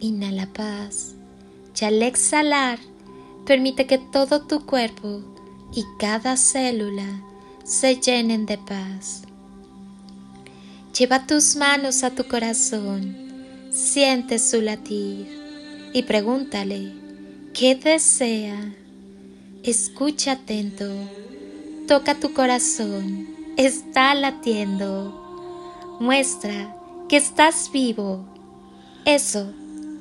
Inhala paz y al exhalar permite que todo tu cuerpo y cada célula se llenen de paz. Lleva tus manos a tu corazón, siente su latir y pregúntale qué desea. Escucha atento, toca tu corazón, está latiendo, muestra que estás vivo. Eso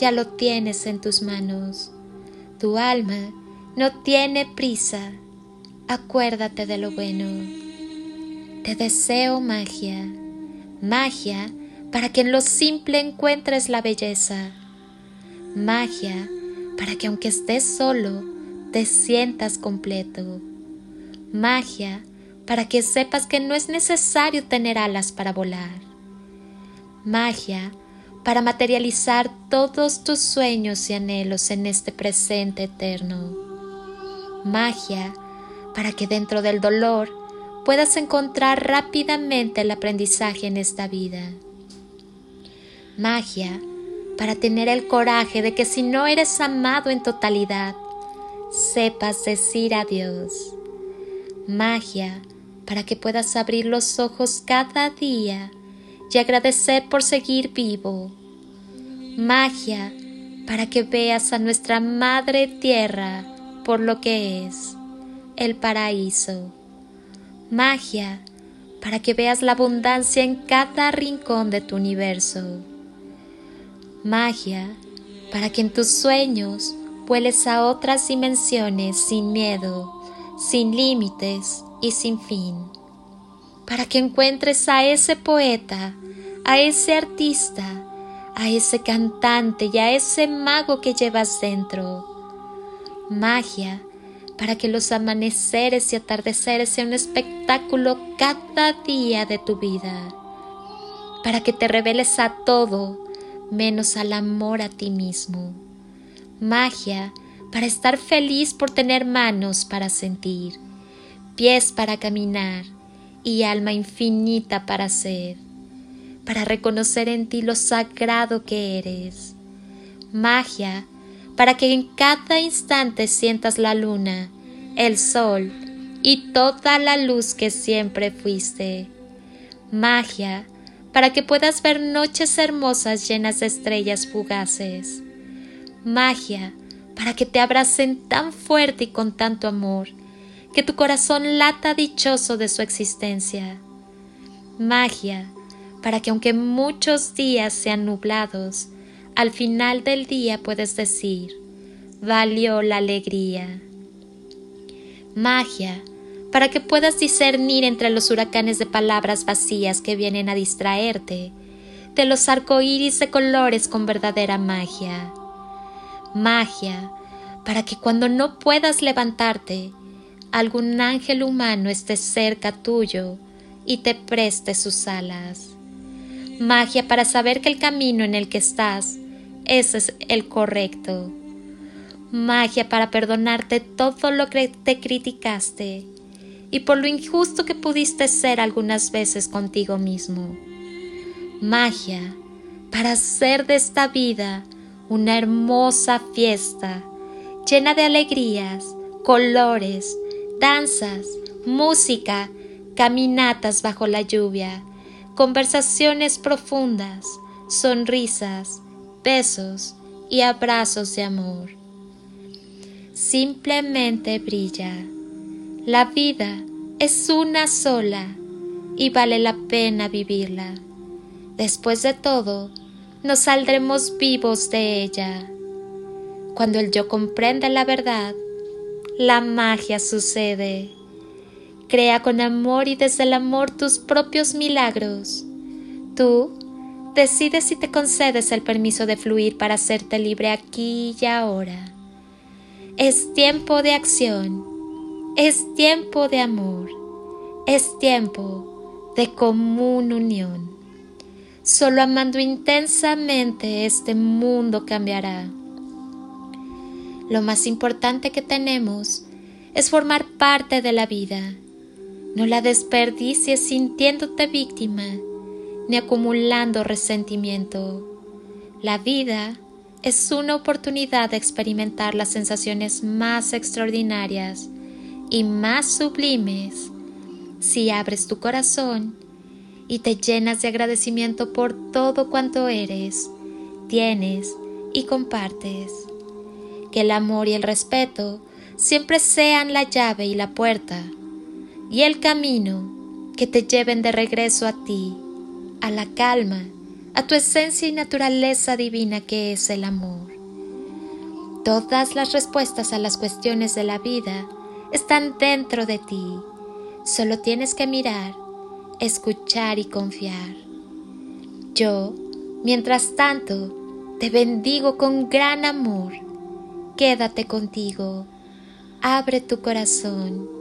ya lo tienes en tus manos. Tu alma no tiene prisa. Acuérdate de lo bueno. Te deseo magia, magia para que en lo simple encuentres la belleza, magia para que aunque estés solo, te sientas completo, magia para que sepas que no es necesario tener alas para volar, magia para materializar todos tus sueños y anhelos en este presente eterno. Magia para que dentro del dolor puedas encontrar rápidamente el aprendizaje en esta vida. Magia para tener el coraje de que si no eres amado en totalidad, sepas decir adiós. Magia para que puedas abrir los ojos cada día y agradecer por seguir vivo. Magia para que veas a nuestra Madre Tierra por lo que es, el paraíso. Magia para que veas la abundancia en cada rincón de tu universo. Magia para que en tus sueños vueles a otras dimensiones sin miedo, sin límites y sin fin. Para que encuentres a ese poeta a ese artista, a ese cantante y a ese mago que llevas dentro. Magia para que los amaneceres y atardeceres sean un espectáculo cada día de tu vida. Para que te reveles a todo menos al amor a ti mismo. Magia para estar feliz por tener manos para sentir, pies para caminar y alma infinita para ser para reconocer en ti lo sagrado que eres. Magia para que en cada instante sientas la luna, el sol y toda la luz que siempre fuiste. Magia para que puedas ver noches hermosas llenas de estrellas fugaces. Magia para que te abracen tan fuerte y con tanto amor que tu corazón lata dichoso de su existencia. Magia para que aunque muchos días sean nublados, al final del día puedes decir, valió la alegría. Magia, para que puedas discernir entre los huracanes de palabras vacías que vienen a distraerte, de los arcoíris de colores con verdadera magia. Magia, para que cuando no puedas levantarte, algún ángel humano esté cerca tuyo y te preste sus alas magia para saber que el camino en el que estás, ese es el correcto, magia para perdonarte todo lo que te criticaste y por lo injusto que pudiste ser algunas veces contigo mismo. Magia para hacer de esta vida una hermosa fiesta llena de alegrías, colores, danzas, música, caminatas bajo la lluvia, conversaciones profundas, sonrisas, besos y abrazos de amor. Simplemente brilla. La vida es una sola y vale la pena vivirla. Después de todo, nos saldremos vivos de ella. Cuando el yo comprende la verdad, la magia sucede. Crea con amor y desde el amor tus propios milagros. Tú decides si te concedes el permiso de fluir para hacerte libre aquí y ahora. Es tiempo de acción, es tiempo de amor, es tiempo de común unión. Solo amando intensamente este mundo cambiará. Lo más importante que tenemos es formar parte de la vida. No la desperdicies sintiéndote víctima ni acumulando resentimiento. La vida es una oportunidad de experimentar las sensaciones más extraordinarias y más sublimes si abres tu corazón y te llenas de agradecimiento por todo cuanto eres, tienes y compartes. Que el amor y el respeto siempre sean la llave y la puerta y el camino que te lleven de regreso a ti a la calma, a tu esencia y naturaleza divina que es el amor. Todas las respuestas a las cuestiones de la vida están dentro de ti. Solo tienes que mirar, escuchar y confiar. Yo, mientras tanto, te bendigo con gran amor. Quédate contigo. Abre tu corazón.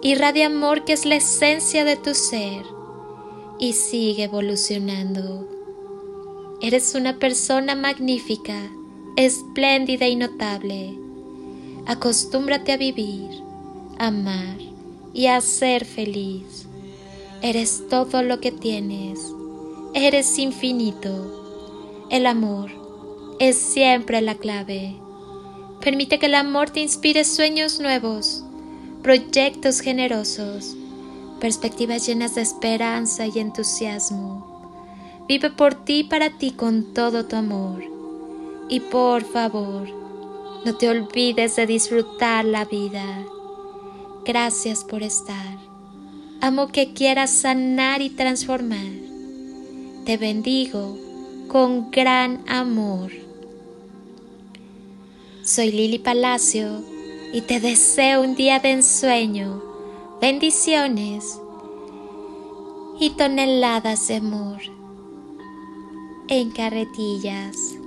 Irradia amor que es la esencia de tu ser y sigue evolucionando. Eres una persona magnífica, espléndida y notable. Acostúmbrate a vivir, amar y a ser feliz. Eres todo lo que tienes. Eres infinito. El amor es siempre la clave. Permite que el amor te inspire sueños nuevos, proyectos generosos perspectivas llenas de esperanza y entusiasmo. Vive por ti y para ti con todo tu amor. Y por favor, no te olvides de disfrutar la vida. Gracias por estar. Amo que quieras sanar y transformar. Te bendigo con gran amor. Soy Lili Palacio y te deseo un día de ensueño bendiciones y toneladas de amor en carretillas.